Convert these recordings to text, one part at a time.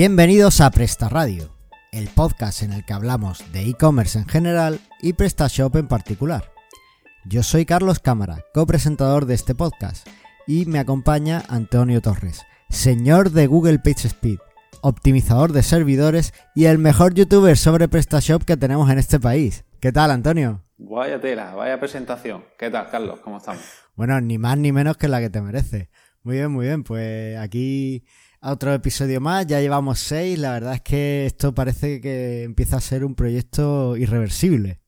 Bienvenidos a Presta Radio, el podcast en el que hablamos de e-commerce en general y PrestaShop en particular. Yo soy Carlos Cámara, copresentador de este podcast, y me acompaña Antonio Torres, señor de Google PageSpeed, optimizador de servidores y el mejor youtuber sobre PrestaShop que tenemos en este país. ¿Qué tal, Antonio? Vaya tela, vaya presentación. ¿Qué tal, Carlos? ¿Cómo estamos? Bueno, ni más ni menos que la que te merece. Muy bien, muy bien. Pues aquí otro episodio más, ya llevamos seis. La verdad es que esto parece que empieza a ser un proyecto irreversible.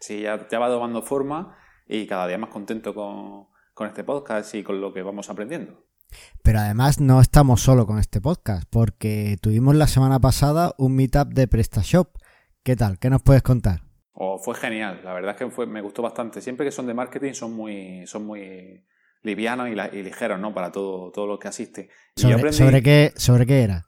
Sí, ya, va tomando forma y cada día más contento con, con este podcast y con lo que vamos aprendiendo. Pero además no estamos solo con este podcast, porque tuvimos la semana pasada un meetup de PrestaShop. ¿Qué tal? ¿Qué nos puedes contar? Oh, fue genial, la verdad es que fue, me gustó bastante. Siempre que son de marketing son muy, son muy livianos y, ligeros, ¿no? Para todo, todo lo que asiste. ¿Sobre, qué, ¿Sobre qué era?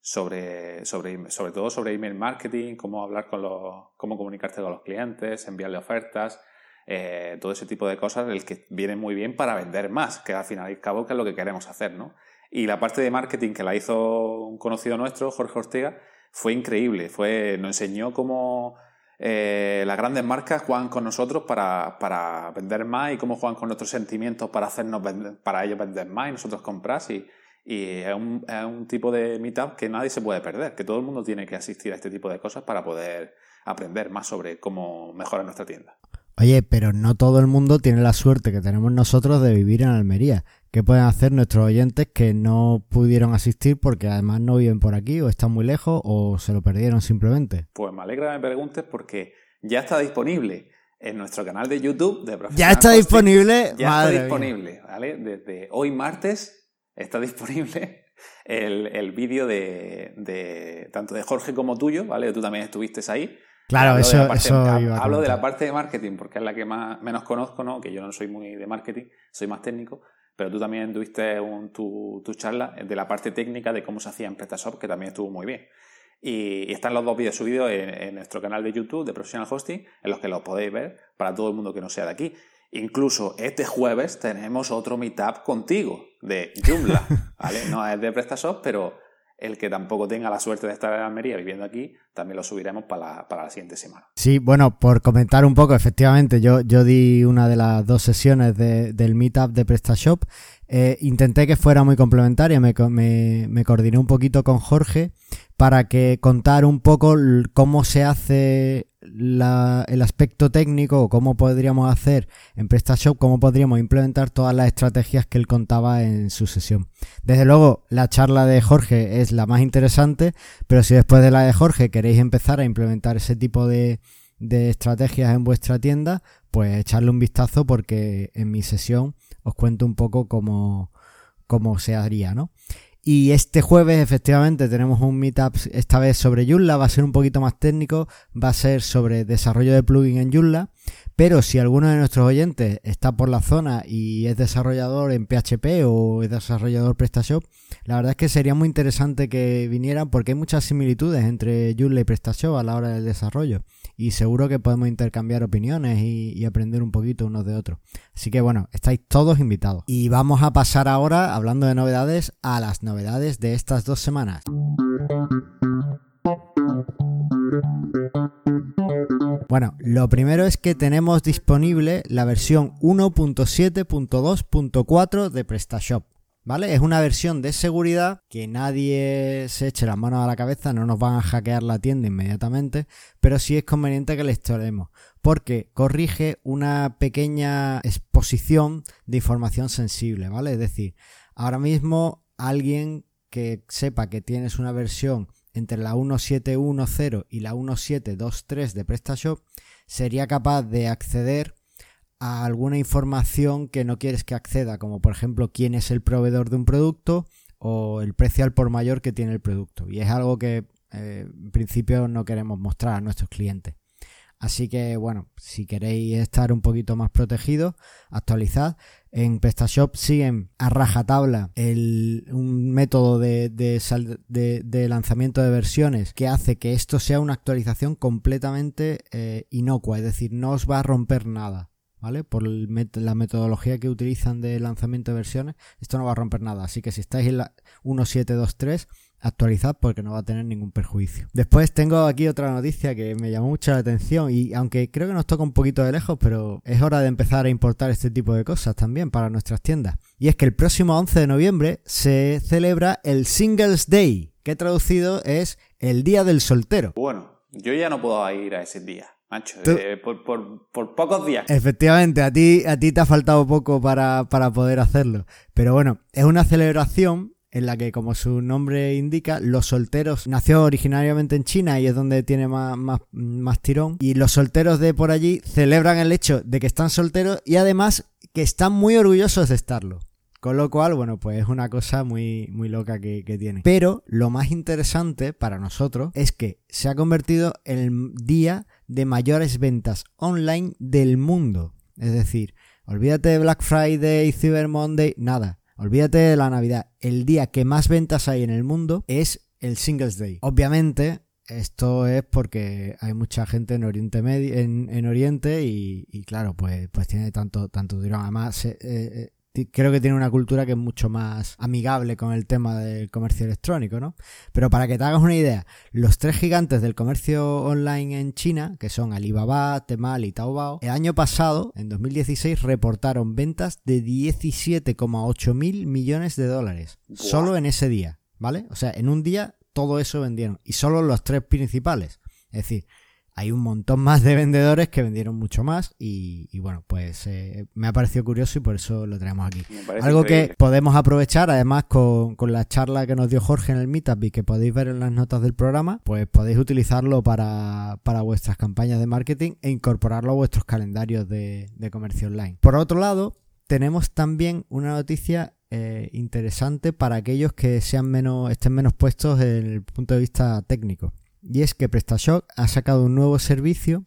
Sobre, sobre, sobre todo sobre email marketing, cómo hablar con los, cómo comunicarte con los clientes, enviarle ofertas, eh, todo ese tipo de cosas, el que viene muy bien para vender más, que al final y al cabo que es lo que queremos hacer, ¿no? Y la parte de marketing que la hizo un conocido nuestro, Jorge Ortega, fue increíble. Fue, nos enseñó cómo eh, las grandes marcas juegan con nosotros para, para, vender más y cómo juegan con nuestros sentimientos para hacernos para ellos vender más y nosotros comprar. Y, y un, es un tipo de meetup que nadie se puede perder, que todo el mundo tiene que asistir a este tipo de cosas para poder aprender más sobre cómo mejorar nuestra tienda. Oye, pero no todo el mundo tiene la suerte que tenemos nosotros de vivir en Almería. ¿Qué pueden hacer nuestros oyentes que no pudieron asistir porque además no viven por aquí o están muy lejos o se lo perdieron simplemente? Pues me alegra que me preguntes porque ya está disponible en nuestro canal de YouTube de Ya está disponible. Ya está disponible, ¿vale? Desde hoy martes está disponible el, el vídeo de, de, tanto de Jorge como tuyo, ¿vale? Tú también estuviste ahí. Claro, hablo eso, de parte, eso Hablo de la parte de marketing porque es la que más menos conozco, ¿no? Que yo no soy muy de marketing, soy más técnico pero tú también tuviste tu, charla de la parte técnica de cómo se hacía en PrestaShop, que también estuvo muy bien. Y, están los dos vídeos subidos en, nuestro canal de YouTube de Professional Hosting, en los que los podéis ver para todo el mundo que no sea de aquí. Incluso este jueves tenemos otro meetup contigo de Joomla, ¿vale? No es de PrestaShop, pero el que tampoco tenga la suerte de estar en Almería viviendo aquí, también lo subiremos para la, siguiente semana. Sí, bueno, por comentar un poco, efectivamente, yo, yo di una de las dos sesiones del meetup de PrestaShop. Eh, intenté que fuera muy complementaria, me, me, me coordiné un poquito con Jorge para que contar un poco cómo se hace el aspecto técnico cómo podríamos hacer en PrestaShop, cómo podríamos implementar todas las estrategias que él contaba en su sesión. Desde luego, la charla de Jorge es la más interesante, pero si después de la de Jorge queréis empezar a implementar ese tipo de, de estrategias en vuestra tienda, pues echarle un vistazo porque en mi sesión os cuento un poco cómo, cómo se haría, ¿no? Y este jueves efectivamente tenemos un meetup esta vez sobre Joomla, va a ser un poquito más técnico, va a ser sobre desarrollo de plugin en Joomla, pero si alguno de nuestros oyentes está por la zona y es desarrollador en PHP o es desarrollador PrestaShop, la verdad es que sería muy interesante que vinieran porque hay muchas similitudes entre Joomla y PrestaShop a la hora del desarrollo y seguro que podemos intercambiar opiniones y, aprender un poquito unos de otros. Así que bueno, estáis todos invitados. Y vamos a pasar ahora, hablando de novedades, a las novedades de estas dos semanas. Bueno, lo primero es que tenemos disponible la versión 1.7.2.4 de PrestaShop. ¿Vale? Es una versión de seguridad que nadie se eche las manos a la cabeza, no nos van a hackear la tienda inmediatamente, pero sí es conveniente que la instalemos, porque corrige una pequeña exposición de información sensible, ¿vale? Es decir, ahora mismo alguien que sepa que tienes una versión entre la 1710 y la 1723 de PrestaShop sería capaz de acceder a alguna información que no quieres que acceda, como por ejemplo quién es el proveedor de un producto o el precio al por mayor que tiene el producto. Y es algo que eh, en principio no queremos mostrar a nuestros clientes. Así que bueno, si queréis estar un poquito más protegidos, actualizad. En PrestaShop siguen a rajatabla el, un método de, de, lanzamiento de versiones que hace que esto sea una actualización completamente eh, inocua, es decir, no os va a romper nada. ¿vale? Por la metodología que utilizan de lanzamiento de versiones, esto no va a romper nada. Así que si estáis en la 1723, actualizad porque no va a tener ningún perjuicio. Después tengo aquí otra noticia que me llamó mucho la atención y aunque creo que nos toca un poquito de lejos, pero es hora de empezar a importar este tipo de cosas también para nuestras tiendas. Y es que el próximo 11 de noviembre se celebra el Singles Day, que traducido es el Día del Soltero. Bueno, yo ya no puedo ir a ese día. Macho, eh, por, por, pocos días. Efectivamente, a ti, a ti te ha faltado poco para, para poder hacerlo. Pero bueno, es una celebración en la que, como su nombre indica, los solteros nació originariamente en China y es donde tiene más, más, tirón. Y los solteros de por allí celebran el hecho de que están solteros y además que están muy orgullosos de estarlo. Con lo cual, bueno, pues es una cosa muy, muy loca que, que tiene. Pero lo más interesante para nosotros es que se ha convertido en el día de mayores ventas online del mundo. Es decir, olvídate de Black Friday, Cyber Monday, nada Olvídate de la Navidad. El día que más ventas hay en el mundo es el Singles Day. Obviamente, esto es porque hay mucha gente en Oriente Medio, en, Oriente y, claro, pues, pues tiene tanto, tanto Además, eh, eh, creo que tiene una cultura que es mucho más amigable con el tema del comercio electrónico, ¿no? Pero para que te hagas una idea, los tres gigantes del comercio online en China, que son Alibaba, Temal y Taobao, el año pasado, en 2016, reportaron ventas de 17,8 mil millones de dólares. Solo en ese día, ¿vale? O sea, en un día todo eso vendieron. Y solo los tres principales. Es decir, hay un montón más de vendedores que vendieron mucho más y, bueno, pues eh, me ha parecido curioso y por eso lo traemos aquí. Algo que podemos aprovechar además con, la charla que nos dio Jorge en el Meetup y que podéis ver en las notas del programa, pues podéis utilizarlo para, vuestras campañas de marketing e incorporarlo a vuestros calendarios de, comercio online. Por otro lado, tenemos también una noticia eh, interesante para aquellos que sean menos, estén menos puestos en el punto de vista técnico. Y es que PrestaShop ha sacado un nuevo servicio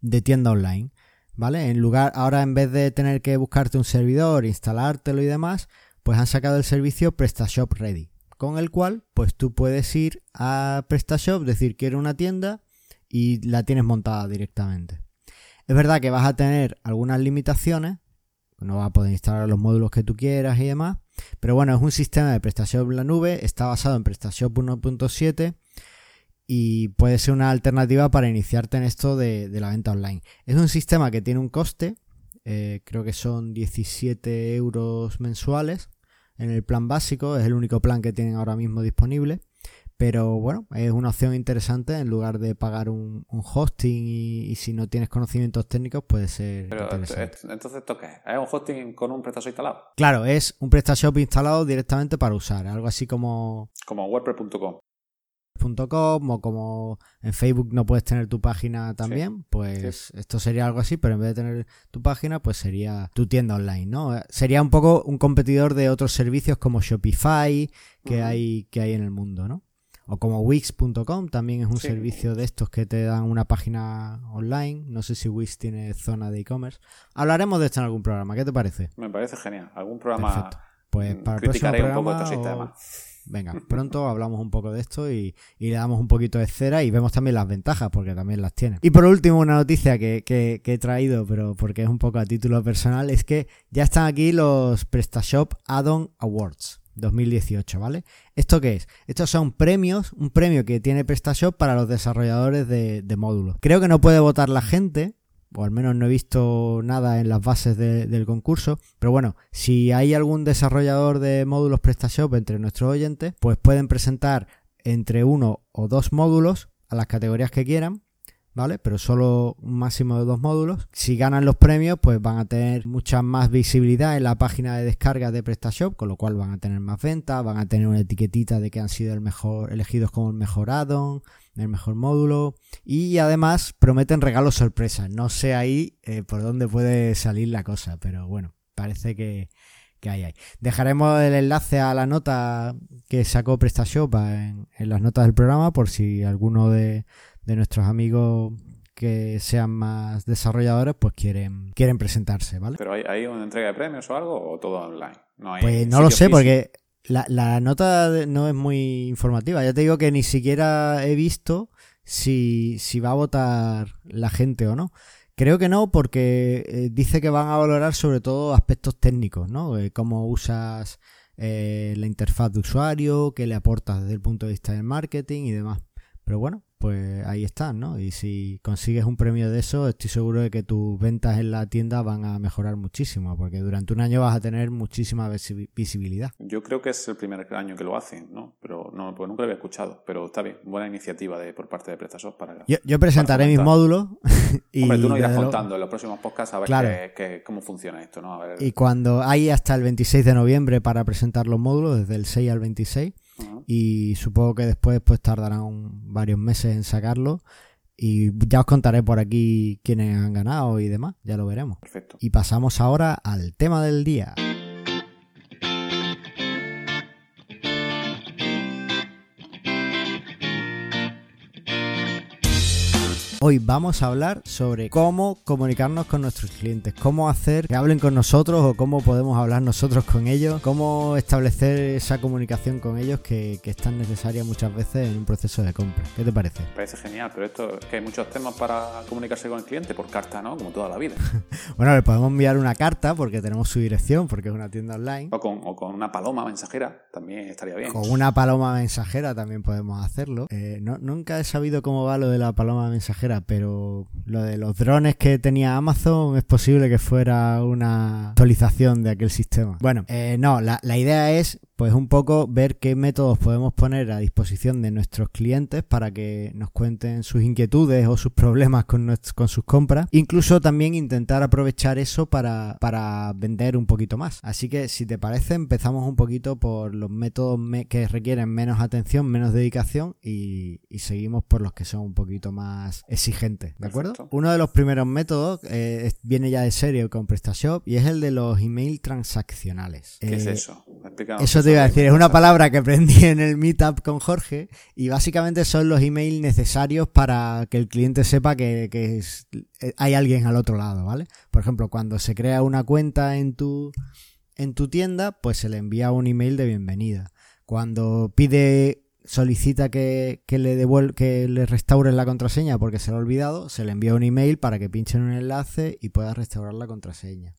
de tienda online. ¿Vale? En lugar, ahora en vez de tener que buscarte un servidor, instalártelo y demás, pues han sacado el servicio PrestaShop Ready. Con el cual, pues tú puedes ir a PrestaShop, decir quiero una tienda y la tienes montada directamente. Es verdad que vas a tener algunas limitaciones, no vas a poder instalar los módulos que tú quieras y demás, pero bueno, es un sistema de PrestaShop en la nube, está basado en PrestaShop 1.7 y puede ser una alternativa para iniciarte en esto de, la venta online. Es un sistema que tiene un coste, eh, creo que son 17 euros mensuales en el plan básico, es el único plan que tienen ahora mismo disponible. Pero bueno, es una opción interesante en lugar de pagar un, hosting y, si no tienes conocimientos técnicos puede ser. Pero entonces, ¿esto qué es? ¿Es un hosting con un PrestaShop instalado? Claro, es un PrestaShop instalado directamente para usar, algo así como. Como WordPress.com o como en Facebook no puedes tener tu página también, pues esto sería algo así, pero en vez de tener tu página, pues sería tu tienda online, ¿no? Sería un poco un competidor de otros servicios como Shopify que hay que hay en el mundo, ¿no? O como Wix.com también es un servicio de estos que te dan una página online. No sé si Wix tiene zona de e-commerce. Hablaremos de esto en algún programa. ¿Qué te parece? Me parece genial. Algún programa. Pues para el próximo programa, un poco este sistema. Venga, pronto hablamos un poco de esto y, le damos un poquito de cera y vemos también las ventajas, porque también las tiene. Y por último, una noticia que, he traído, pero porque es un poco a título personal, es que ya están aquí los PrestaShop Add-on Awards. 2018, ¿vale? ¿Esto qué es? Estos son premios, un premio que tiene PrestaShop para los desarrolladores de, de módulos. Creo que no puede votar la gente, o al menos no he visto nada en las bases del concurso. Pero bueno, si hay algún desarrollador de módulos PrestaShop entre nuestros oyentes, pues pueden presentar entre uno o dos módulos a las categorías que quieran. ¿Vale? Pero solo un máximo de dos módulos. Si ganan los premios, pues van a tener mucha más visibilidad en la página de descarga de PrestaShop, con lo cual van a tener más ventas, van a tener una etiquetita de que han sido el mejor, elegidos como el mejor add-on, el mejor módulo y además prometen regalos sorpresas. No sé ahí eh, por dónde puede salir la cosa, pero bueno, parece que, que hay ahí. Dejaremos el enlace a la nota que sacó PrestaShop en, en las notas del programa por si alguno de, nuestros amigos que sean más desarrolladores pues quieren quieren presentarse, ¿vale? Pero hay, hay una entrega de premios o algo o todo online. No pues no lo sé porque la, nota no es muy informativa. Ya te digo que ni siquiera he visto si, si va a votar la gente o no. Creo que no, porque eh, dice que van a valorar sobre todo aspectos técnicos, ¿no? Eh, cómo usas eh, la interfaz de usuario, qué le aportas desde el punto de vista del marketing y demás. Pero bueno, pues ahí están, ¿no? Y si consigues un premio de eso, estoy seguro de que tus ventas en la tienda van a mejorar muchísimo, porque durante un año vas a tener muchísima visibilidad. Yo creo que es el primer año que lo hacen, ¿no? Pero no, pues nunca lo había escuchado, pero está bien, buena iniciativa de, por parte de PrestaShop para... Yo, presentaré mis módulos y... Hombre, tú nos irás contando en los próximos podcasts a ver cómo funciona esto, ¿no? Y cuando hay hasta el 26 de noviembre para presentar los módulos, desde el 6 al 26, y supongo que después pues tardarán varios meses en sacarlo y ya os contaré por aquí quiénes han ganado y demás, ya lo veremos. Perfecto. Y pasamos ahora al tema del día. Hoy vamos a hablar sobre cómo comunicarnos con nuestros clientes, cómo hacer que hablen con nosotros o cómo podemos hablar nosotros con ellos, cómo establecer esa comunicación con ellos que, es tan necesaria muchas veces en un proceso de compra. ¿Qué te parece? Me parece genial, pero esto es que hay muchos temas para comunicarse con el cliente por carta, ¿no? Como toda la vida. bueno, le podemos enviar una carta porque tenemos su dirección, porque es una tienda online. O con, o con una paloma mensajera, también estaría bien. Con una paloma mensajera también podemos hacerlo. Eh, no, nunca he sabido cómo va lo de la paloma mensajera pero lo de los drones que tenía Amazon es posible que fuera una actualización de aquel sistema. Bueno, eh, no, la, la idea es pues un poco ver qué métodos podemos poner a disposición de nuestros clientes para que nos cuenten sus inquietudes o sus problemas con, con sus compras. Incluso también intentar aprovechar eso para, para, vender un poquito más. Así que si te parece empezamos un poquito por los métodos que requieren menos atención, menos dedicación y, seguimos por los que son un poquito más exigentes. ¿De acuerdo? Uno de los primeros métodos eh, viene ya de serie con PrestaShop y es el de los email transaccionales. ¿Qué es eh, eso? Iba a decir, es una palabra que aprendí en el meetup con Jorge y básicamente son los emails necesarios para que el cliente sepa que, eh, hay alguien al otro lado, ¿vale? Por ejemplo, cuando se crea una cuenta en tu, en tu tienda, pues se le envía un email de bienvenida. Cuando pide solicita que, le devuel que le restauren la contraseña porque se lo ha olvidado, se le envía un email para que pinchen un enlace y pueda restaurar la contraseña.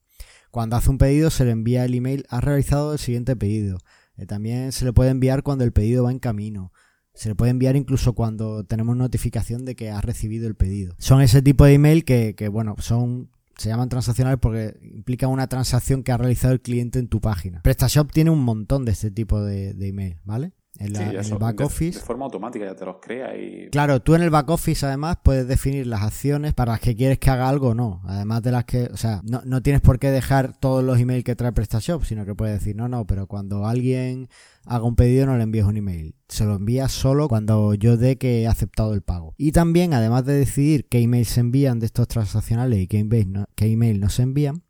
Cuando hace un pedido se le envía el email, ha realizado el siguiente pedido. Eh, también se le puede enviar cuando el pedido va en camino. Se le puede enviar incluso cuando tenemos notificación de que ha recibido el pedido. Son ese tipo de email que, bueno, son se llaman transaccionales porque implican una transacción que ha realizado el cliente en tu página. PrestaShop tiene un montón de este tipo de email, ¿vale? En, el back office. De forma automática ya te los crea y... Claro, tú en el back office además puedes definir las acciones para las que quieres que haga algo o no. Además de las que, o sea, no, no tienes por qué dejar todos los emails que trae PrestaShop, sino que puedes decir, no, no, pero cuando alguien haga un pedido no le envíes un email. Se lo envías solo cuando yo dé que he aceptado el pago. Y también, además de decidir qué emails se envían de estos transaccionales y qué email no, qué email no se envían,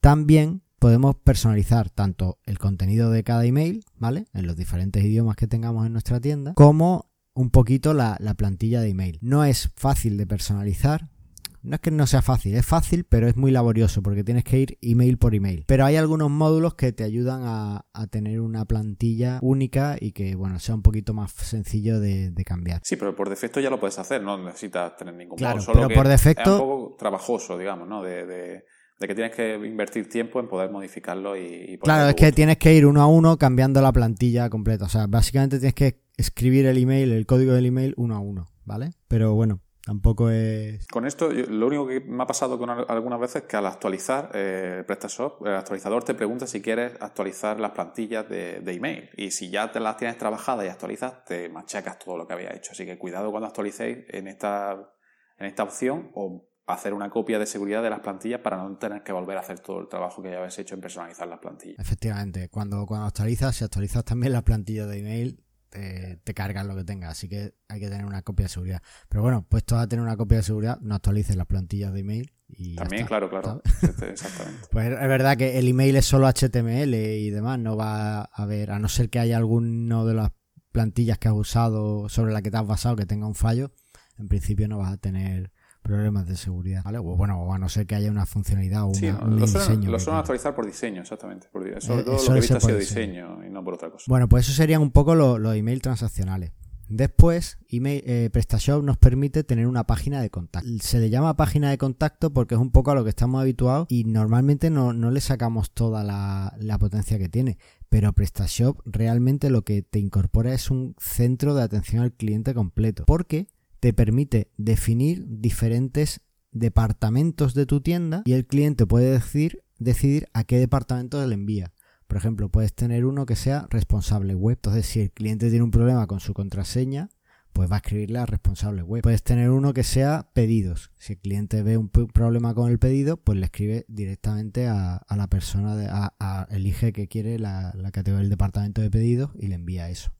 también podemos personalizar tanto el contenido de cada email, ¿vale? En los diferentes idiomas que tengamos en nuestra tienda, como un poquito la, plantilla de email. No es fácil de personalizar, no es que no sea fácil, es fácil, pero es muy laborioso porque tienes que ir email por email. Pero hay algunos módulos que te ayudan a, tener una plantilla única y que, bueno, sea un poquito más sencillo de, cambiar. Sí, pero por defecto ya lo puedes hacer, no necesitas tener ningún claro, pero por defecto... Es un poco trabajoso, digamos, ¿no? de de que tienes que invertir tiempo en poder modificarlo y... claro, es que tienes que ir uno a uno cambiando la plantilla completa. O sea, básicamente tienes que escribir el email, el código del email uno a uno, ¿vale? Pero bueno, tampoco es... Con esto, lo único que me ha pasado con algunas veces es que al actualizar eh, PrestaShop, el actualizador te pregunta si quieres actualizar las plantillas de, de, email. Y si ya te las tienes trabajadas y actualizas, te machacas todo lo que había hecho. Así que cuidado cuando actualicéis en esta, en esta opción o hacer una copia de seguridad de las plantillas para no tener que volver a hacer todo el trabajo que ya habéis hecho en personalizar las plantillas. Efectivamente, cuando, cuando actualizas, si actualizas también la plantilla de email, te, te cargan lo que tengas, así que hay que tener una copia de seguridad. Pero bueno, puesto a tener una copia de seguridad, no actualices las plantillas de email. Y También, claro, claro. Exactamente. pues es verdad que el email es solo HTML y demás, no va a haber, a no ser que haya alguno de las plantillas que has usado sobre la que te has basado que tenga un fallo, en principio no vas a tener problemas de seguridad, ¿vale? O bueno, o a no ser que haya una funcionalidad o un diseño. Lo suelen actualizar por diseño, exactamente. sobre eh, todo lo que he visto ha sido diseño y no por otra cosa. Bueno, pues eso serían un poco los, los email transaccionales. Después, email, eh, PrestaShop nos permite tener una página de contacto. Se le llama página de contacto porque es un poco a lo que estamos habituados y normalmente no, no le sacamos toda la, la potencia que tiene pero PrestaShop realmente lo que te incorpora es un centro de atención al cliente completo, porque te permite definir diferentes departamentos de tu tienda y el cliente puede decidir, a qué departamento le envía. Por ejemplo, puedes tener uno que sea responsable web. Entonces, si el cliente tiene un problema con su contraseña, pues va a escribirle a responsable web. Puedes tener uno que sea pedidos. Si el cliente ve un problema con el pedido, pues le escribe directamente a, la persona, elige que quiere la, la categoría del departamento de pedidos y le envía eso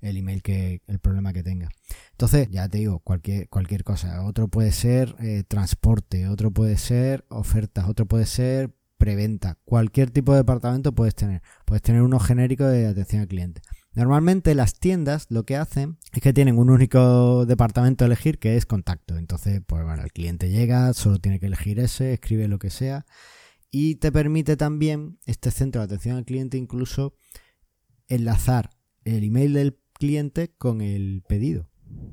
el email que el problema que tenga. Entonces, ya te digo, cualquier, cualquier cosa. Otro puede ser eh, transporte, otro puede ser ofertas, otro puede ser preventa. Cualquier tipo de departamento puedes tener. Puedes tener uno genérico de atención al cliente. Normalmente las tiendas lo que hacen es que tienen un único departamento a elegir que es contacto. Entonces, pues bueno, el cliente llega, solo tiene que elegir ese, escribe lo que sea. Y te permite también este centro de atención al cliente incluso enlazar el email del cliente con el pedido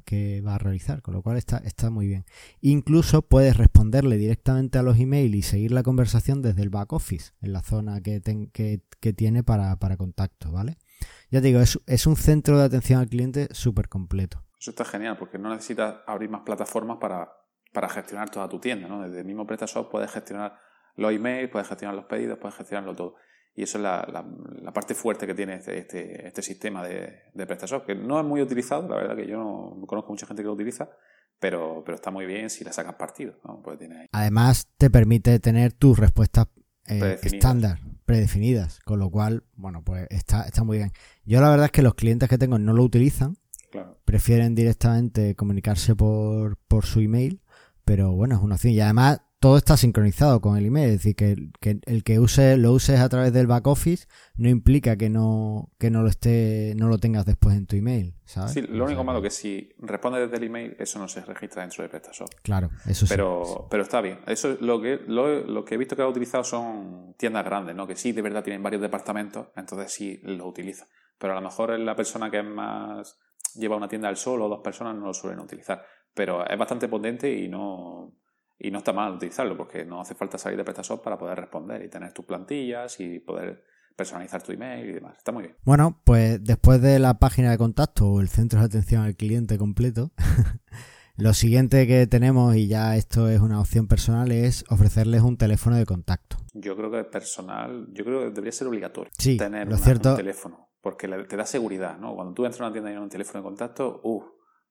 que va a realizar, con lo cual está, está muy bien. Incluso puedes responderle directamente a los emails y seguir la conversación desde el back office, en la zona que, que, tiene para, para, contacto, ¿vale? Ya te digo, es, un centro de atención al cliente súper completo. Eso está genial, porque no necesitas abrir más plataformas para, para gestionar toda tu tienda, ¿no? Desde el mismo PrestaShop puedes gestionar los emails, puedes gestionar los pedidos, puedes gestionarlo todo. Y eso es la, la, parte fuerte que tiene este, este, este sistema de, de, PrestaShop, que no es muy utilizado, la verdad que yo no conozco mucha gente que lo utiliza, pero, pero está muy bien si le sacas partido. Pues Además, te permite tener tus respuestas eh, estándar, predefinidas, con lo cual, bueno, pues está, está muy bien. Yo la verdad es que los clientes que tengo no lo utilizan, prefieren directamente comunicarse por, por su email, pero bueno, es una opción. Y además todo está sincronizado con el email, es decir, que, el que use lo uses a través del back office no implica que no que no lo esté no lo tengas después en tu email, ¿sabes? Sí, lo único malo que si responde desde el email eso no se registra dentro de PrestaShop. Claro, eso sí. Pero pero está bien. Eso lo que lo, que he visto que ha utilizado son tiendas grandes, ¿no? Que sí de verdad tienen varios departamentos, entonces sí lo utiliza. Pero a lo mejor la persona que es más lleva una tienda al sol o dos personas no lo suelen utilizar, pero es bastante potente y no y no está mal utilizarlo porque no hace falta salir de PrestaShop para poder responder y tener tus plantillas y poder personalizar tu email y demás. Está muy bien. Bueno, pues después de la página de contacto o el centro de atención al cliente completo, lo siguiente que tenemos, y ya esto es una opción personal, es ofrecerles un teléfono de contacto. Yo creo que personal, yo creo que debería ser obligatorio tener un teléfono, porque te da seguridad, ¿no? Cuando tú entras a una tienda y hay un teléfono de contacto, uh,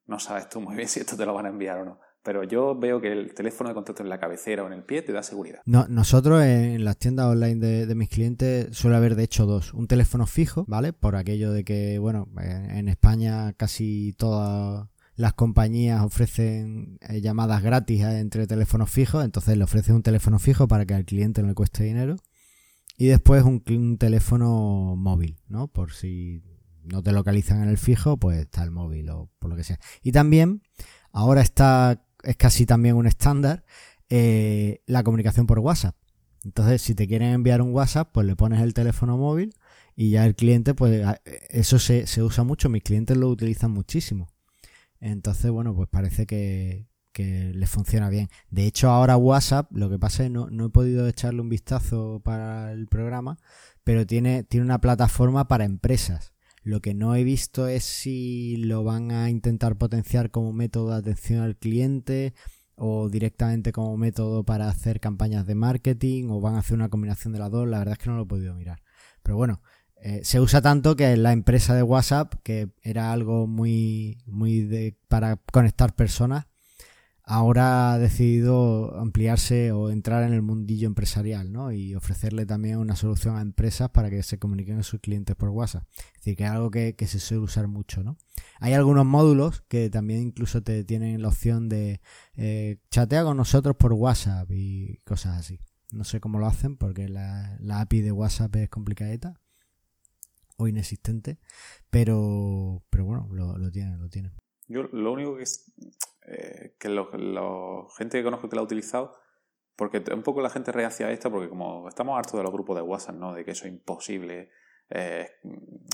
no sabes tú muy bien si esto te lo van a enviar o no. Pero yo veo que el teléfono de contacto en la cabecera o en el pie te da seguridad. No, nosotros en las tiendas online de, mis clientes suele haber de hecho dos. Un teléfono fijo, ¿vale? Por aquello de que, bueno, en España casi todas las compañías ofrecen eh, llamadas gratis eh, entre teléfonos fijos, entonces le ofreces un teléfono fijo para que al cliente no le cueste dinero. Y después un, un teléfono móvil, ¿no? Por si no te localizan en el fijo, pues está el móvil o por lo que sea. Y también ahora está es casi también un estándar, eh, la comunicación por WhatsApp. Entonces, si te quieren enviar un WhatsApp, pues le pones el teléfono móvil y ya el cliente, pues eso se, usa mucho, mis clientes lo utilizan muchísimo. Entonces, bueno, pues parece que, que les funciona bien. De hecho, ahora WhatsApp, lo que pasa es que no, no he podido echarle un vistazo para el programa, pero tiene, tiene una plataforma para empresas. Lo que no he visto es si lo van a intentar potenciar como método de atención al cliente o directamente como método para hacer campañas de marketing o van a hacer una combinación de las dos. La verdad es que no lo he podido mirar. Pero bueno, eh, se usa tanto que la empresa de WhatsApp, que era algo muy, muy de, para conectar personas, ahora ha decidido ampliarse o entrar en el mundillo empresarial, ¿no? Y ofrecerle también una solución a empresas para que se comuniquen con sus clientes por WhatsApp. Es decir, que es algo que, se suele usar mucho, ¿no? Hay algunos módulos que también incluso te tienen la opción de eh, chatea con nosotros por WhatsApp y cosas así. No sé cómo lo hacen porque la, API de WhatsApp es complicadita o inexistente, pero, pero bueno, lo, lo tienen, lo tienen. Yo lo único que es eh, que la gente que conozco que la ha utilizado, porque un poco la gente reacia a esto, porque como estamos hartos de los grupos de WhatsApp, ¿no? De que eso es imposible eh,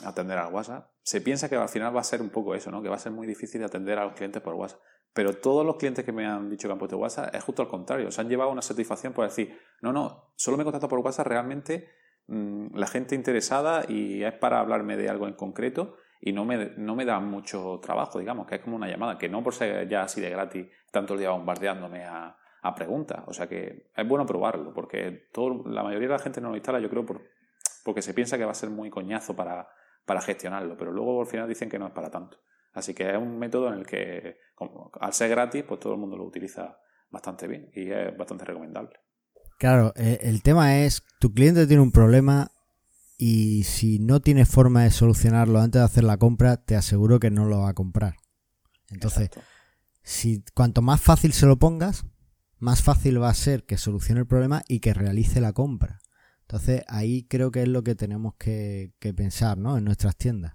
atender al WhatsApp, se piensa que al final va a ser un poco eso, ¿no? Que va a ser muy difícil atender a los clientes por WhatsApp. Pero todos los clientes que me han dicho que han puesto WhatsApp es justo al contrario. Se han llevado una satisfacción por decir, no, no, solo me contacto por WhatsApp realmente mm, la gente interesada y es para hablarme de algo en concreto y no me, no me da mucho trabajo, digamos, que es como una llamada, que no por ser ya así de gratis tanto el día bombardeándome a, a preguntas. O sea que es bueno probarlo, porque todo, la mayoría de la gente no lo instala, yo creo, por, porque se piensa que va a ser muy coñazo para, para gestionarlo, pero luego al final dicen que no es para tanto. Así que es un método en el que, al ser gratis, pues todo el mundo lo utiliza bastante bien y es bastante recomendable. Claro, eh, el tema es, tu cliente tiene un problema y si no tiene forma de solucionarlo antes de hacer la compra, te aseguro que no lo va a comprar. Entonces, si cuanto más fácil se lo pongas, más fácil va a ser que solucione el problema y que realice la compra. Entonces ahí creo que es lo que tenemos que, pensar, ¿no? En nuestras tiendas.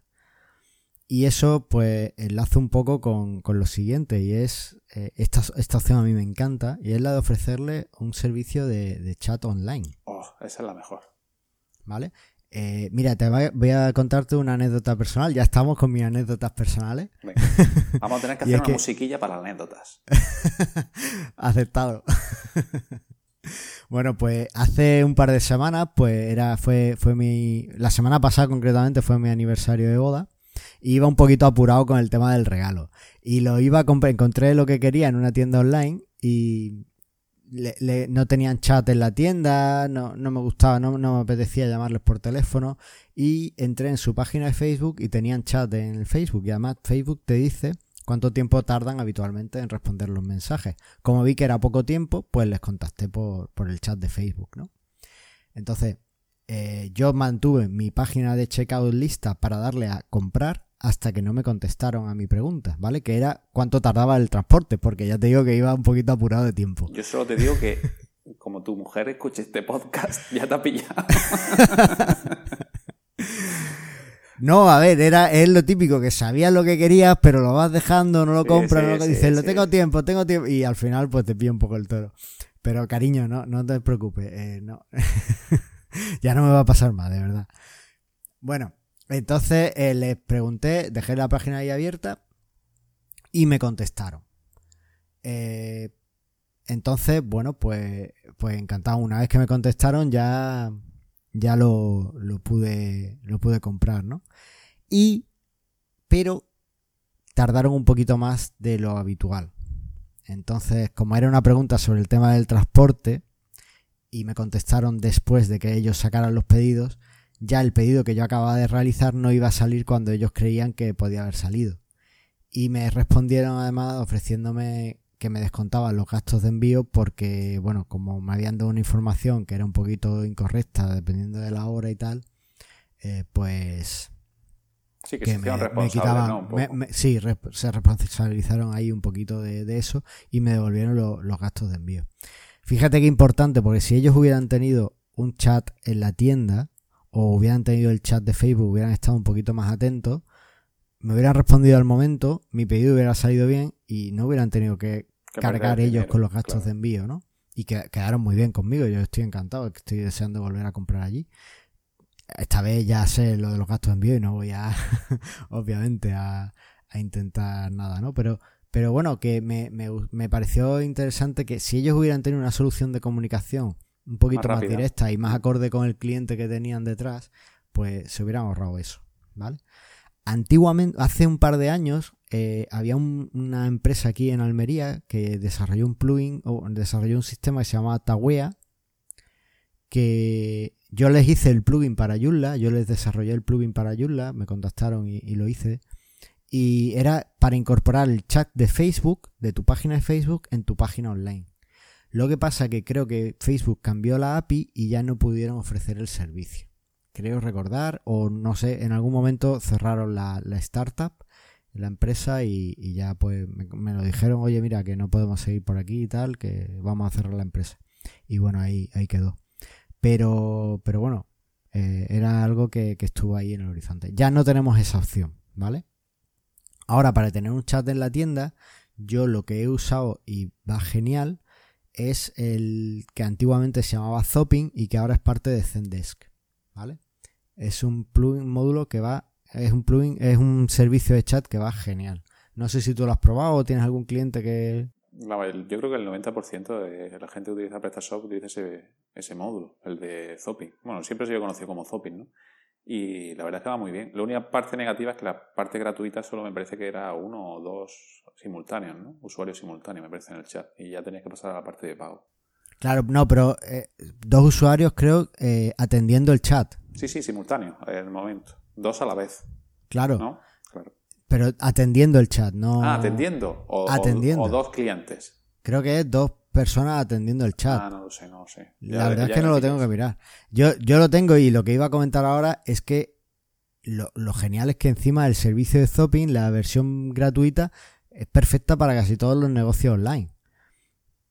Y eso pues enlaza un poco con, lo siguiente y es, eh, esta, esta, opción a mí me encanta y es la de ofrecerle un servicio de, de chat online. Oh, esa es la mejor. ¿Vale? Eh, mira, te voy a contarte una anécdota personal. Ya estamos con mis anécdotas personales. Vamos a tener que hacer una musiquilla para anécdotas. Aceptado. bueno, pues hace un par de semanas, pues era, fue, fue mi. La semana pasada concretamente fue mi aniversario de boda. Y iba un poquito apurado con el tema del regalo. Y lo iba a comprar, encontré lo que quería en una tienda online y no tenían chat en la tienda, no, me gustaba, no, me apetecía llamarles por teléfono y entré en su página de Facebook y tenían chat en el Facebook y además Facebook te dice cuánto tiempo tardan habitualmente en responder los mensajes. Como vi que era poco tiempo, pues les contacté por, el chat de Facebook, ¿no? Entonces, eh, yo mantuve mi página de checkout lista para darle a comprar hasta que no me contestaron a mi pregunta, ¿vale? Que era cuánto tardaba el transporte, porque ya te digo que iba un poquito apurado de tiempo. Yo solo te digo que como tu mujer escuche este podcast, ya te ha pillado. No, a ver, era, es lo típico, que sabías lo que querías, pero lo vas dejando, no lo compras, no lo dices, lo tengo tiempo, tengo tiempo, y al final pues te pilla un poco el toro. Pero cariño, no, no te preocupes, eh, no. ya no me va a pasar más, de verdad. Bueno, entonces eh, les pregunté, dejé la página ahí abierta y me contestaron. Eh, entonces, bueno, pues, pues encantado. Una vez que me contestaron ya, ya lo, lo, pude, lo pude comprar, ¿no? Y, pero tardaron un poquito más de lo habitual. Entonces, como era una pregunta sobre el tema del transporte y me contestaron después de que ellos sacaran los pedidos, ya el pedido que yo acababa de realizar no iba a salir cuando ellos creían que podía haber salido. Y me respondieron además ofreciéndome que me descontaban los gastos de envío porque, bueno, como me habían dado una información que era un poquito incorrecta dependiendo de la hora y tal, eh, pues... Sí, que, se me, me quitaban, sí, se responsabilizaron ahí un poquito de, eso y me devolvieron los gastos de envío. Fíjate qué importante, porque si ellos hubieran tenido un chat en la tienda, o hubieran tenido el chat de Facebook, hubieran estado un poquito más atentos, me hubieran respondido al momento, mi pedido hubiera salido bien y no hubieran tenido que, cargar ellos con los gastos de envío, ¿no? Y que quedaron muy bien conmigo, yo estoy encantado, estoy deseando volver a comprar allí. Esta vez ya sé lo de los gastos de envío y no voy a, obviamente, a, intentar nada, ¿no? Pero, pero bueno, que me, me pareció interesante que si ellos hubieran tenido una solución de comunicación un poquito más, directa y más acorde con el cliente que tenían detrás, pues se hubieran ahorrado eso, ¿vale? Antiguamente, hace un par de años, eh, había una empresa aquí en Almería que desarrolló un plugin o desarrolló un sistema que se llamaba Tawea, que yo les hice el plugin para Joomla, yo les desarrollé el plugin para Joomla, me contactaron y, y lo hice. Y era para incorporar el chat de Facebook, de tu página de Facebook, en tu página online. Lo que pasa que creo que Facebook cambió la API y ya no pudieron ofrecer el servicio. Creo recordar, o no sé, en algún momento cerraron la, startup, la empresa, y, ya pues me, lo dijeron, oye, mira, que no podemos seguir por aquí y tal, que vamos a cerrar la empresa. Y bueno, ahí, ahí quedó. Pero, pero bueno, eh, era algo que, que estuvo ahí en el horizonte. Ya no tenemos esa opción, ¿vale? Ahora, para tener un chat en la tienda, yo lo que he usado y va genial es el que antiguamente se llamaba Zopping y que ahora es parte de Zendesk, ¿vale? Es un plugin módulo que va, es un plugin, es un servicio de chat que va genial. No sé si tú lo has probado o tienes algún cliente que... yo creo que el 90% de la gente que utiliza PrestaShop utiliza ese, módulo, el de Zopping. Bueno, siempre ha sido conocido como Zopping, ¿no? Y la verdad es que va muy bien. La única parte negativa es que la parte gratuita solo me parece que era uno o dos simultáneos, ¿no? Usuarios simultáneos, me parece, en el chat. Y ya tenías que pasar a la parte de pago. Claro, no, pero eh, dos usuarios creo eh, atendiendo el chat. Sí, sí, simultáneo, en el momento. Dos a la vez. Claro. ¿No? Claro. Pero atendiendo el chat, no. Ah, atendiendo. O, atendiendo. O, dos clientes. Creo que es dos personas atendiendo el chat. Ah, no lo sé, no lo sé. la verdad es que no lo tengo que mirar. Yo, yo lo tengo y lo que iba a comentar ahora es que lo, lo genial es que encima el servicio de Zopping, la versión gratuita, es perfecta para casi todos los negocios online.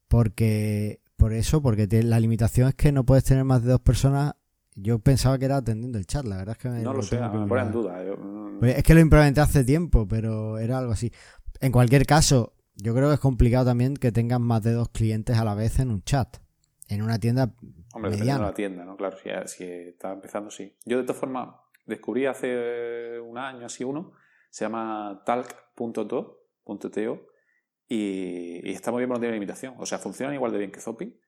Porque, por eso, porque la limitación es que no puedes tener más de dos personas yo pensaba que era atendiendo el chat, la verdad es que no lo, sé, me pone en duda. Mm. Pues es que lo implementé hace tiempo, pero era algo así. En cualquier caso, yo creo que es complicado también que tengas más de dos clientes a la vez en un chat, en una tienda. Hombre, mediana. de la tienda, ¿no? Claro, si, si está empezando, sí. Yo de todas formas descubrí hace un año, así uno, se llama talk.to, y, y está muy bien, pero no tiene limitación. O sea, funciona igual de bien que Zopi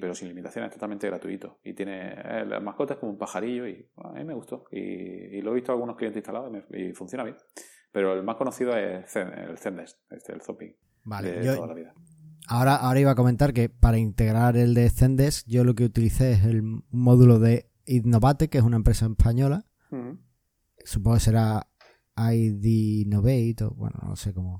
pero sin limitaciones, totalmente gratuito. Y tiene eh, las mascotas como un pajarillo y a mí me gustó. Y, lo he visto a algunos clientes instalados y, funciona bien. Pero el más conocido es el Zendesk, este, el Zopping. Vale, de toda la vida. Ahora, ahora iba a comentar que para integrar el de Zendesk, yo lo que utilicé es el módulo de Innovate, que es una empresa española. Supongo que será ID Innovate, o bueno, no sé cómo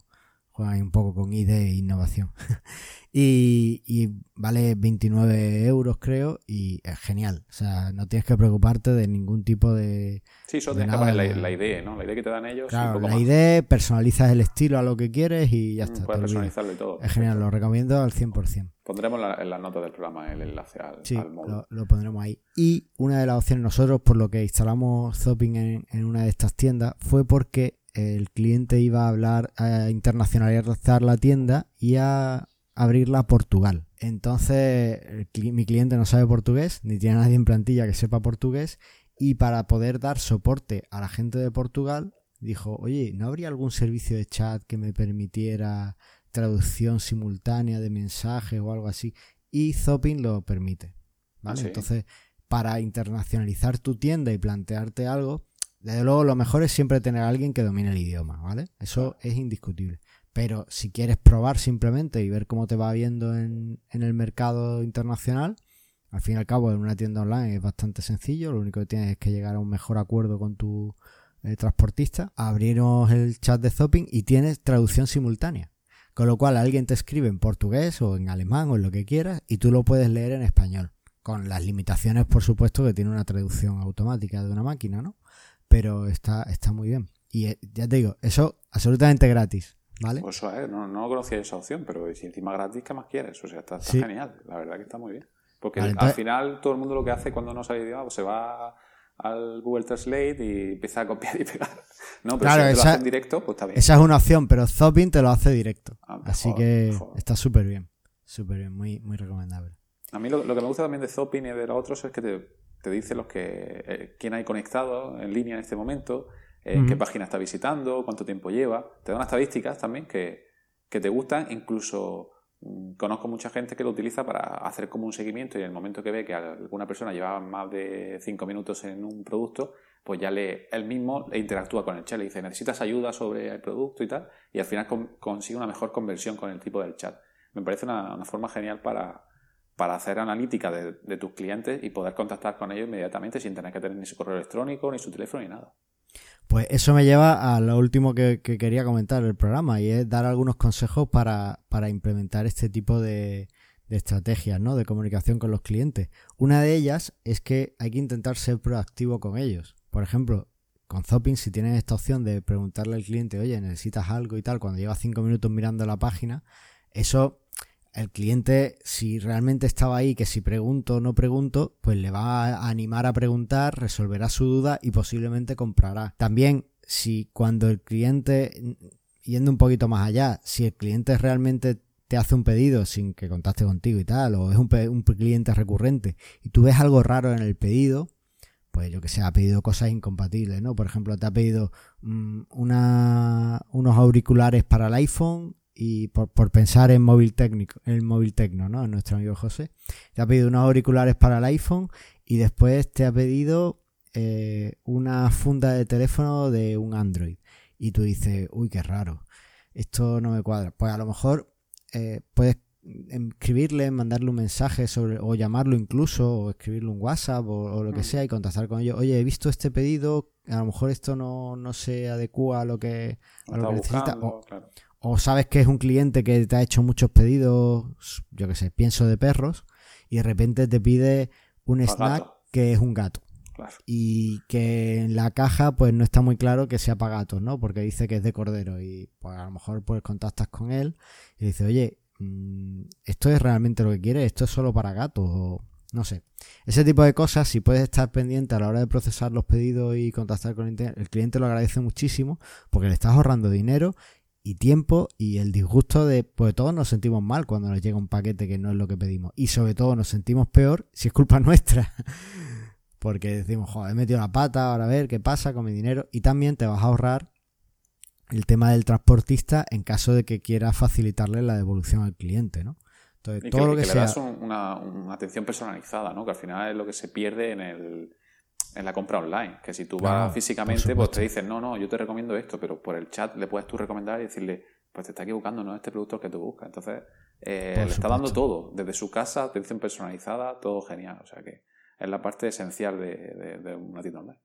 juegan un poco con ID e innovación. y, vale 29 euros, creo, y es genial. O sea, no tienes que preocuparte de ningún tipo de. Sí, solo tienes que poner la, idea, ¿no? La idea que te dan ellos. Claro, la idea, personalizas el estilo a lo que quieres y ya mm, está. Puedes personalizarlo y todo. Es genial, lo recomiendo al 100%. Pondremos en la nota del programa el enlace al, sí, módulo. Lo, pondremos ahí. Y una de las opciones nosotros, por lo que instalamos Zopping en, en una de estas tiendas, fue porque el cliente iba a hablar, a internacionalizar la tienda y a abrirla a Portugal. Entonces, mi cliente no sabe portugués, ni tiene nadie en plantilla que sepa portugués, y para poder dar soporte a la gente de Portugal, dijo, oye, ¿no habría algún servicio de chat que me permitiera traducción simultánea de mensajes o algo así? Y Zopin lo permite. ¿vale? Entonces, para internacionalizar tu tienda y plantearte algo, desde luego, lo mejor es siempre tener a alguien que domine el idioma, ¿vale? Eso es indiscutible. Pero si quieres probar simplemente y ver cómo te va viendo en, el mercado internacional, al fin y al cabo en una tienda online es bastante sencillo, lo único que tienes es que llegar a un mejor acuerdo con tu eh, transportista, abrimos el chat de Zopping y tienes traducción simultánea. Con lo cual alguien te escribe en portugués o en alemán o en lo que quieras y tú lo puedes leer en español. Con las limitaciones, por supuesto, que tiene una traducción automática de una máquina, ¿no? Pero está, está muy bien. Y eh, ya te digo, eso absolutamente gratis, ¿vale? Pues eso es, no, no conocía esa opción, pero si encima gratis, ¿qué más quieres? O sea, está, genial, la verdad que está muy bien. Porque al final todo el mundo lo que hace cuando no sabe idioma, pues se va al Google Translate y empieza a copiar y pegar. No, pero si te lo hace en directo, pues está bien. Esa es una opción, pero Zopin te lo hace directo. Ah, Así que está súper bien. Súper bien, muy, muy recomendable. A mí lo, lo, que me gusta también de Zopin y de los otros es que te, te dice los que eh, quién hay conectado en línea en este momento, eh, qué página está visitando, cuánto tiempo lleva. Te da unas estadísticas también que, te gustan. Incluso mm, conozco mucha gente que lo utiliza para hacer como un seguimiento y en el momento que ve que alguna persona lleva más de cinco minutos en un producto, pues ya le, él mismo interactúa con el chat, le dice, necesitas ayuda sobre el producto y tal, y al final consigue una mejor conversión con el tipo del chat. Me parece una forma genial para, para hacer analítica de, tus clientes y poder contactar con ellos inmediatamente sin tener que tener ni su correo electrónico, ni su teléfono, ni nada. Pues eso me lleva a lo último que, quería comentar del programa y es dar algunos consejos para, implementar este tipo de, estrategias ¿no? de comunicación con los clientes. Una de ellas es que hay que intentar ser proactivo con ellos. Por ejemplo, con Zopping, si tienes esta opción de preguntarle al cliente, oye, necesitas algo y tal, cuando lleva cinco minutos mirando la página, eso el cliente, si realmente estaba ahí, que si pregunto o no pregunto, pues le va a animar a preguntar, resolverá su duda y posiblemente comprará. También, si cuando el cliente, yendo un poquito más allá, si el cliente realmente te hace un pedido sin que contacte contigo y tal, o es un, cliente recurrente, y tú ves algo raro en el pedido, pues yo que sé, ha pedido cosas incompatibles, ¿no? Por ejemplo, te ha pedido mm, una, unos auriculares para el iPhone y por, pensar en móvil técnico, en móvil tecno, ¿no? En nuestro amigo José. Te ha pedido unos auriculares para el iPhone y después te ha pedido eh, una funda de teléfono de un Android. Y tú dices, uy, qué raro. Esto no me cuadra. Pues a lo mejor eh, puedes escribirle, mandarle un mensaje sobre, o llamarlo incluso, o escribirle un WhatsApp o, lo que mm. sea y contactar con ellos. Oye, he visto este pedido, a lo mejor esto no, no se adecua a lo que, a lo que necesita. O, sabes que es un cliente que te ha hecho muchos pedidos, yo que sé, pienso de perros, y de repente te pide un snack que es un gato. Y que en la caja pues no está muy claro que sea para gatos, ¿no? Porque dice que es de cordero y pues a lo mejor pues contactas con él y dice, oye, Mm, esto es realmente lo que quiere, esto es solo para gatos o no sé. Ese tipo de cosas, si puedes estar pendiente a la hora de procesar los pedidos y contactar con el cliente, el cliente lo agradece muchísimo porque le estás ahorrando dinero y tiempo y el disgusto de, pues todos nos sentimos mal cuando nos llega un paquete que no es lo que pedimos y sobre todo nos sentimos peor si es culpa nuestra. porque decimos, joder, he metido la pata, ahora a ver qué pasa con mi dinero y también te vas a ahorrar el tema del transportista en caso de que quiera facilitarle la devolución al cliente, ¿no? Entonces, todo lo que, sea... le das una, atención personalizada, ¿no? Que al final es lo que se pierde en, el, en la compra online. Que si tú vas físicamente, pues te dicen, no, no, yo te recomiendo esto, pero por el chat le puedes tú recomendar y decirle, pues te está equivocando, no es este producto que tú buscas. Entonces, eh, le está dando todo, desde su casa, atención personalizada, todo genial. O sea que es la parte esencial de, de una tienda online.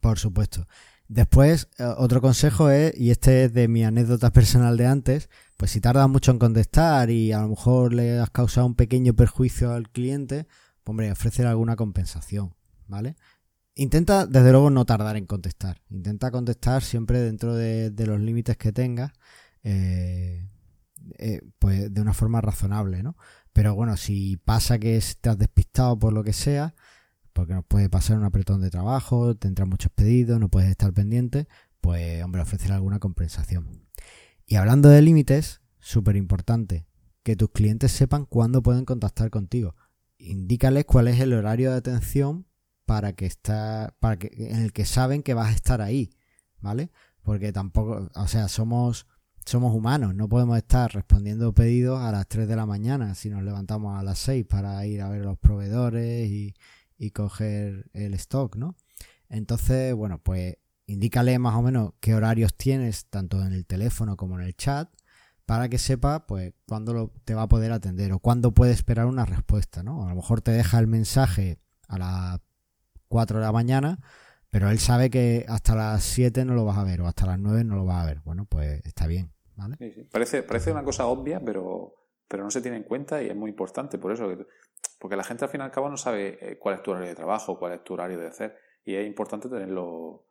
Por supuesto. Después, eh, otro consejo es, y este es de mi anécdota personal de antes, pues si tardas mucho en contestar y a lo mejor le has causado un pequeño perjuicio al cliente, pues hombre, ofrecer alguna compensación, ¿vale? Intenta, desde luego, no tardar en contestar. Intenta contestar siempre dentro de, los límites que tengas, eh, eh, pues de una forma razonable, ¿no? Pero bueno, si pasa que te has despistado por lo que sea, porque nos puede pasar un apretón de trabajo, tendrás muchos pedidos, no puedes estar pendiente, pues hombre, ofrecer alguna compensación. Y hablando de límites, súper importante, que tus clientes sepan cuándo pueden contactar contigo. Indícales cuál es el horario de atención para que está, para que, en el que saben que vas a estar ahí, ¿vale? Porque tampoco, o sea, somos, somos humanos, no podemos estar respondiendo pedidos a las 3 de la mañana si nos levantamos a las 6 para ir a ver los proveedores y, y coger el stock, ¿no? Entonces, bueno, pues indícale más o menos qué horarios tienes, tanto en el teléfono como en el chat, para que sepa, pues, cuándo te va a poder atender o cuándo puede esperar una respuesta, ¿no? A lo mejor te deja el mensaje a las 4 de la mañana, pero él sabe que hasta las 7 no lo vas a ver o hasta las 9 no lo vas a ver. Bueno, pues está bien, ¿vale? Parece, parece una cosa obvia, pero, pero no se tiene en cuenta y es muy importante. Por eso porque la gente al fin y al cabo no sabe eh, cuál es tu horario de trabajo, cuál es tu horario de hacer. Y es importante tenerlo,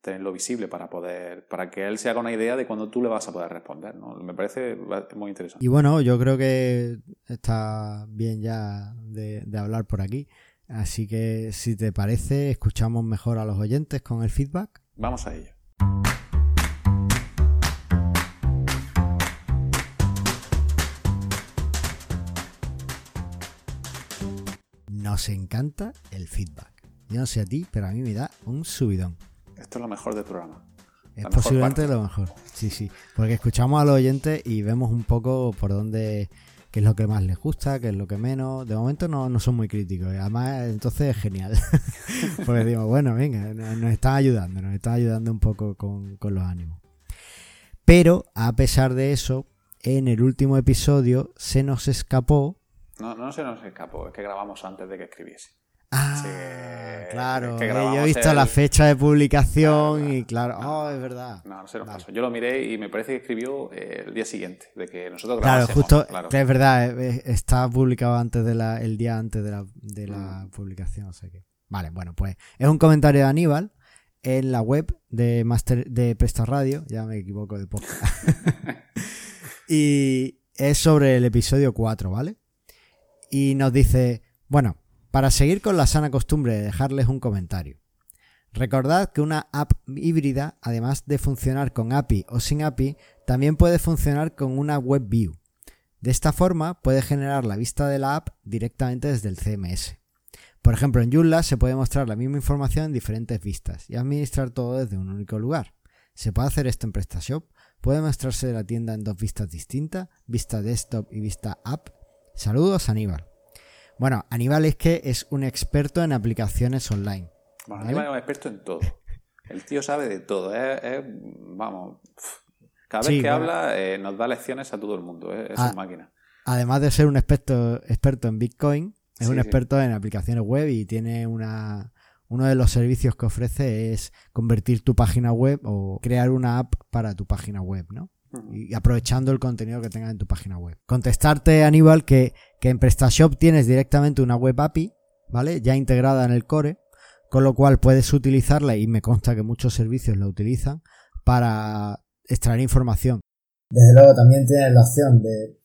tenerlo visible para poder, para que él se haga una idea de cuándo tú le vas a poder responder. ¿no? Me parece muy interesante. Y bueno, yo creo que está bien ya de, de hablar por aquí. Así que si te parece, escuchamos mejor a los oyentes con el feedback. Vamos a ello. nos encanta el feedback. Yo no sé a ti, pero a mí me da un subidón. Esto es lo mejor del programa. Es posiblemente lo mejor. Sí, sí. Porque escuchamos a los oyentes y vemos un poco por dónde, qué es lo que más les gusta, qué es lo que menos. De momento no, no son muy críticos. Además, entonces es genial. Porque digo, bueno, venga, nos están ayudando, nos están ayudando un poco con, con los ánimos. Pero, a pesar de eso, en el último episodio se nos escapó no, no se nos escapó, es que grabamos antes de que escribiese. Ah, claro. yo he visto la fecha de publicación y claro, oh, es verdad. No, no se nos pasó. Yo lo miré y me parece que escribió eh, el día siguiente de que nosotros grabamos. Claro, justo, es verdad, eh, eh, está publicado antes de la, el día antes de la, de la mm. publicación, o sea que. Vale, bueno, pues es un comentario de Aníbal en la web de Master de Presta Radio, ya me equivoco de podcast. y es sobre el episodio 4, ¿vale? y nos dice, bueno, para seguir con la sana costumbre de dejarles un comentario. Recordad que una app híbrida, además de funcionar con API o sin API, también puede funcionar con una web view. De esta forma puede generar la vista de la app directamente desde el CMS. Por ejemplo, en Joomla se puede mostrar la misma información en diferentes vistas y administrar todo desde un único lugar. ¿Se puede hacer esto en PrestaShop? ¿Puede mostrarse la tienda en dos vistas distintas? Vista desktop y vista app. Saludos, Aníbal. Bueno, Aníbal es que es un experto en aplicaciones online. Bueno, Aníbal es un experto en todo. El tío sabe de todo. Es, vamos, cada vez que habla eh, nos da lecciones a todo el mundo. Es, una máquina. Además de ser un experto, experto en Bitcoin, es un experto en aplicaciones web y tiene una, uno de los servicios que ofrece es convertir tu página web o crear una app para tu página web, ¿no? Y aprovechando el contenido que tengas en tu página web. Contestarte, Aníbal, que, que en PrestaShop tienes directamente una web API, ¿vale? Ya integrada en el core, con lo cual puedes utilizarla, y me consta que muchos servicios la utilizan, para extraer información. Desde luego también tienes la opción de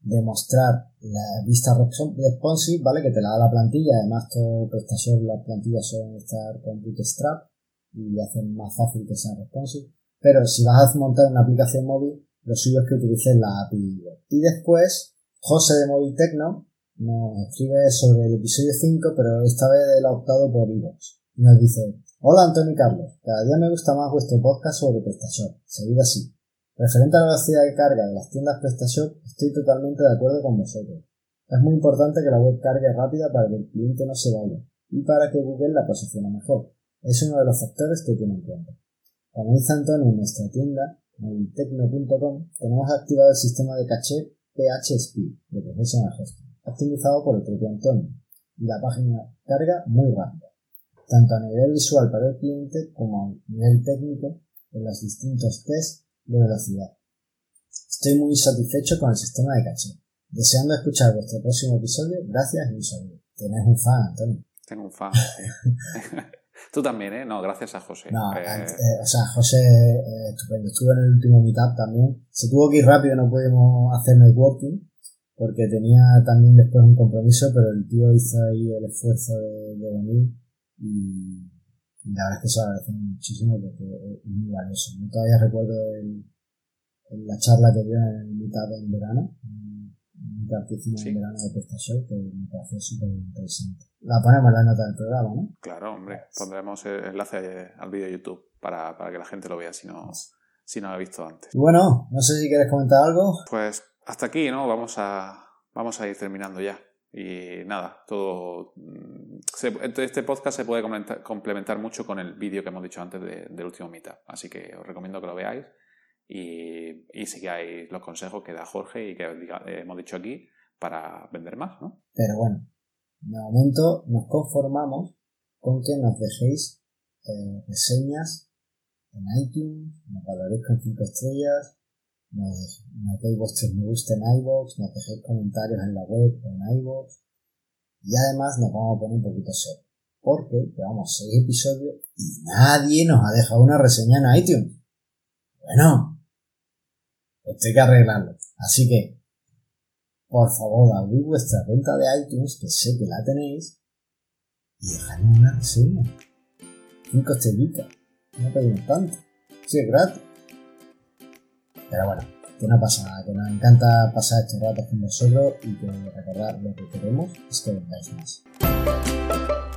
demostrar la vista responsive, ¿vale? Que te la da la plantilla. Además, todo PrestaShop, las plantillas suelen estar con Bootstrap y hacen más fácil que sean responsive. Pero si vas a montar una aplicación móvil, lo suyo es que utilices la API Y después, José de Móvil Tecno nos escribe sobre el episodio 5, pero esta vez él ha optado por iVoox. Y nos dice, Hola Antonio y Carlos, cada día me gusta más vuestro podcast sobre PrestaShop. Seguid así. Referente a la velocidad de carga de las tiendas PrestaShop, estoy totalmente de acuerdo con vosotros. Es muy importante que la web cargue rápida para que el cliente no se vaya y para que Google la posicione mejor. Es uno de los factores que tiene en cuenta. Como dice Antonio en nuestra tienda, moviltecno.com, tenemos activado el sistema de caché PHSpeed de Professional Hosting, optimizado por el propio Antonio, y la página carga muy rápida, tanto a nivel visual para el cliente como a nivel técnico en los distintos tests de velocidad. Estoy muy satisfecho con el sistema de caché. Deseando escuchar vuestro próximo episodio, gracias y un saludo. Tienes un fan, Antonio. Tengo un fan, sí. Tú también, ¿eh? No, gracias a José. No, eh, eh, o sea, José, eh, estupendo. Estuve en el último meetup también. Se tuvo que ir rápido, no pudimos hacer networking, porque tenía también después un compromiso, pero el tío hizo ahí el esfuerzo de, de venir y, la verdad es que se agradece muchísimo porque es muy valioso. Yo todavía recuerdo el, la charla que dio en el Meetup en verano, Que hicimos en verano de PrestaShop, que me pareció súper interesante. La ponemos en la nota del programa, ¿no? Claro, hombre, pondremos el enlace al vídeo de YouTube para, para que la gente lo vea si no, si no lo ha visto antes. Bueno, no sé si quieres comentar algo. Pues hasta aquí, ¿no? Vamos a, vamos a ir terminando ya. Y nada, todo. Mm, este podcast se puede complementar mucho con el vídeo que hemos dicho antes del último Meetup. Así que os recomiendo que lo veáis y, y sigáis los consejos que da Jorge y que hemos dicho aquí para vender más, ¿no? Pero bueno, de momento nos conformamos con que nos dejéis eh, reseñas en iTunes, nos valoréis con 5 estrellas, nos, deis vuestros me gusta en iVoox, nos dejéis comentarios en la web en iVoox y además nos vamos a poner un poquito serio porque llevamos 6 episodios y nadie nos ha dejado una reseña en iTunes. Bueno, esto hay que arreglarlo. Así que, por favor, abrid vuestra cuenta de iTunes, que sé que la tenéis, y dejadme una reseña. 5 estrellitas. No pedimos tanto. Sí, es gratis. Pero bueno, que no pasa nada, que nos encanta pasar estos ratos con vosotros y que recordar lo que queremos es que vengáis más.